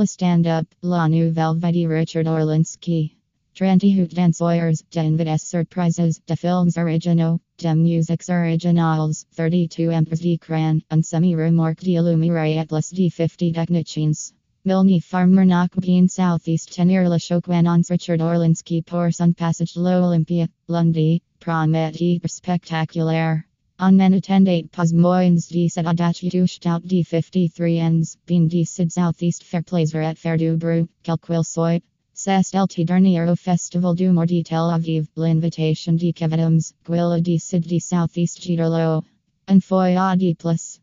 La Stand Up, La Nouvelle Vie de Richard Orlinski. Tranty Hoot Danseurs, Denvides Surprises, De Films Originaux, De Musics Originals, 32 Empress d'Ecran, Un Semi Remorque d'Illumire Atlas D50 Technicians. Mylène Farmer Knockbeen Southeast Tenir La Choquenons Richard Orlinski Pour Sun Passage L'Olympia, Lundy, Promet Spectaculaire. On menatendate pas moins de set adatitude out d53 ends, being d sid southeast fair placer at fair du bru, calquil soy. Cest lt au festival du more detail aviv, l'invitation de kevidums, guilla d sid d southeast giderlo. And foy a d plus.